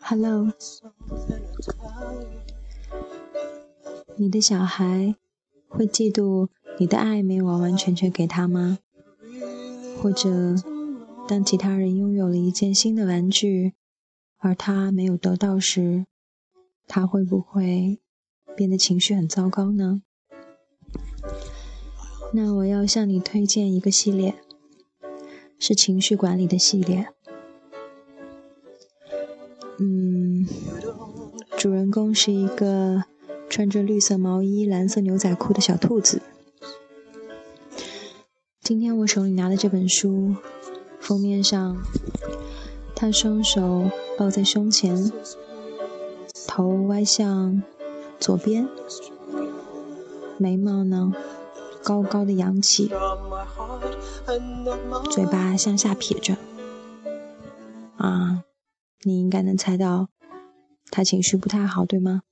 Hello，你的小孩会嫉妒你的爱没完完全全给他吗？或者，当其他人拥有了一件新的玩具，而他没有得到时，他会不会变得情绪很糟糕呢？那我要向你推荐一个系列，是情绪管理的系列。嗯，主人公是一个穿着绿色毛衣、蓝色牛仔裤的小兔子。今天我手里拿的这本书，封面上，他双手抱在胸前，头歪向左边，眉毛呢？高高的扬起，嘴巴向下撇着。啊，你应该能猜到，他情绪不太好，对吗？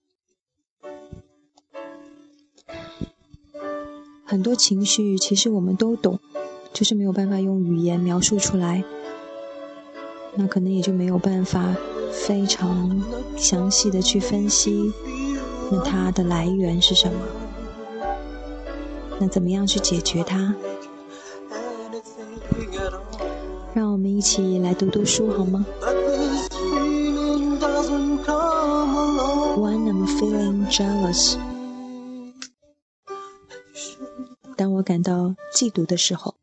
很多情绪其实我们都懂，就是没有办法用语言描述出来。那可能也就没有办法非常详细的去分析，那它的来源是什么？那怎么样去解决它？让我们一起来读读书好吗？When I'm feeling jealous，当我感到嫉妒的时候。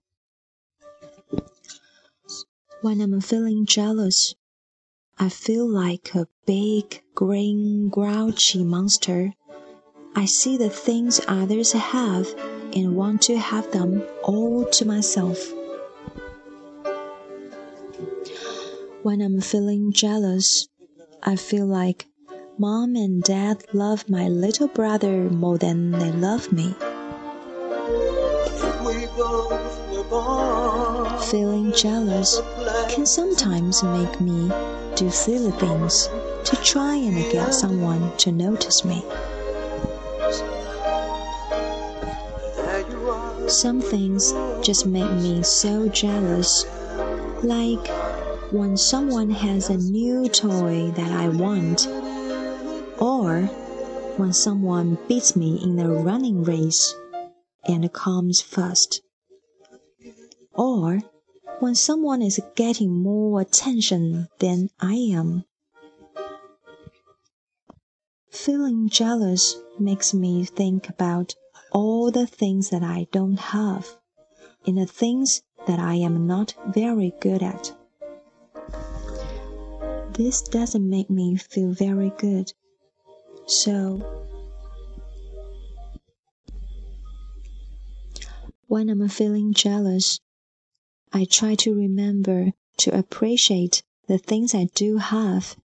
When I'm feeling jealous, I feel like a big, green, grouchy monster. I see the things others have and want to have them all to myself. When I'm feeling jealous, I feel like mom and dad love my little brother more than they love me. Feeling jealous can sometimes make me do silly things to try and get someone to notice me. Some things just make me so jealous. Like when someone has a new toy that I want, or when someone beats me in a running race and comes first, or when someone is getting more attention than I am. Feeling jealous makes me think about all the things that I don't have and the things that I am not very good at. This doesn't make me feel very good. So, when I'm feeling jealous, I try to remember to appreciate the things I do have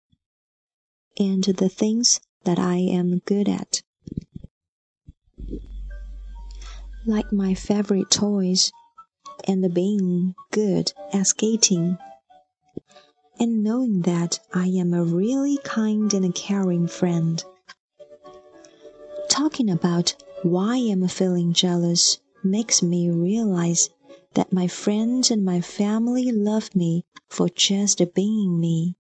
and the things that I am good at like my favorite toys and being good at skating and knowing that I am a really kind and caring friend. Talking about why I'm feeling jealous makes me realize that my friends and my family love me for just being me.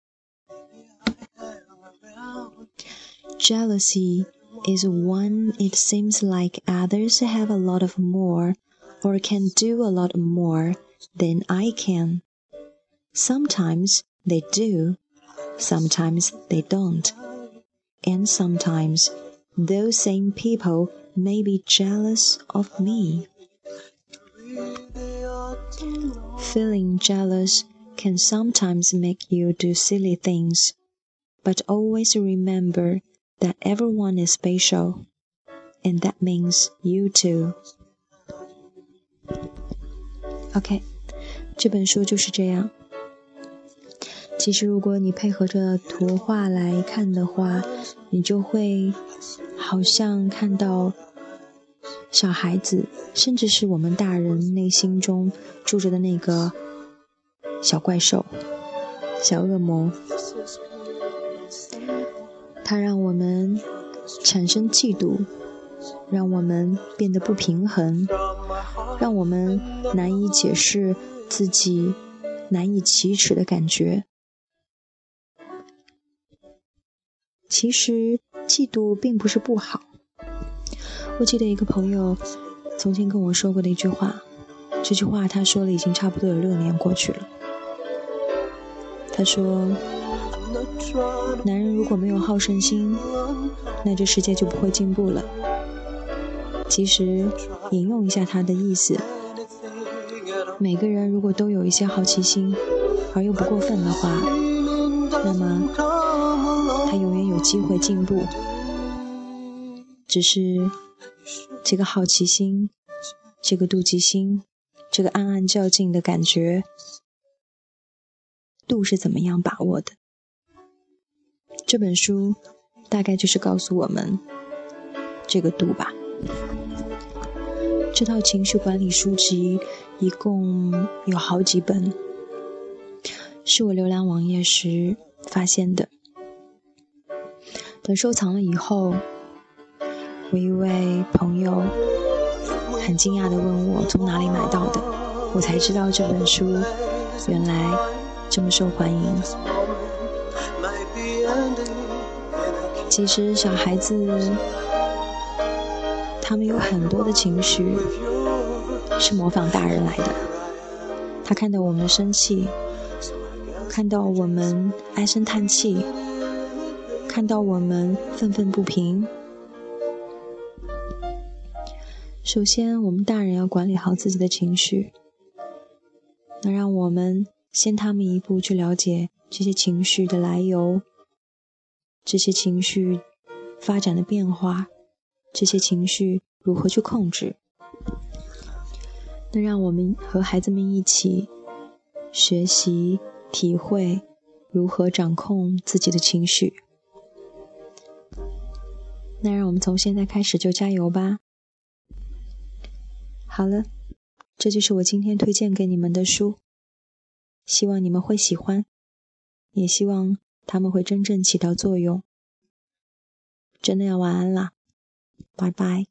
Jealousy is when it seems like others have a lot of more or can do a lot more than I can. Sometimes they do, sometimes they don't, and sometimes those same people may be jealous of me. Feeling jealous can sometimes make you do silly things, but always remember that everyone is special, and that means you too. OK，这本书就是这样。其实，如果你配合着图画来看的话，你就会好像看到小孩子，甚至是我们大人内心中住着的那个小怪兽、小恶魔。它让我们产生嫉妒，让我们变得不平衡，让我们难以解释自己难以启齿的感觉。其实，嫉妒并不是不好。我记得一个朋友从前跟我说过的一句话，这句话他说了已经差不多有六年过去了。他说：“男人如果没有好胜心，那这世界就不会进步了。”其实，引用一下他的意思：每个人如果都有一些好奇心，而又不过分的话，那么他永远有机会进步。只是这个好奇心、这个妒忌心、这个暗暗较劲的感觉。度是怎么样把握的？这本书大概就是告诉我们这个度吧。这套情绪管理书籍一共有好几本，是我浏览网页时发现的。等收藏了以后，我一位朋友很惊讶地问我从哪里买到的，我才知道这本书原来。这么受欢迎。其实小孩子他们有很多的情绪是模仿大人来的。他看到我们生气，看到我们唉声叹气，看到我们愤愤不平。首先，我们大人要管理好自己的情绪，那让我们。先他们一步去了解这些情绪的来由，这些情绪发展的变化，这些情绪如何去控制。那让我们和孩子们一起学习、体会如何掌控自己的情绪。那让我们从现在开始就加油吧！好了，这就是我今天推荐给你们的书。希望你们会喜欢，也希望他们会真正起到作用。真的要晚安了，拜拜。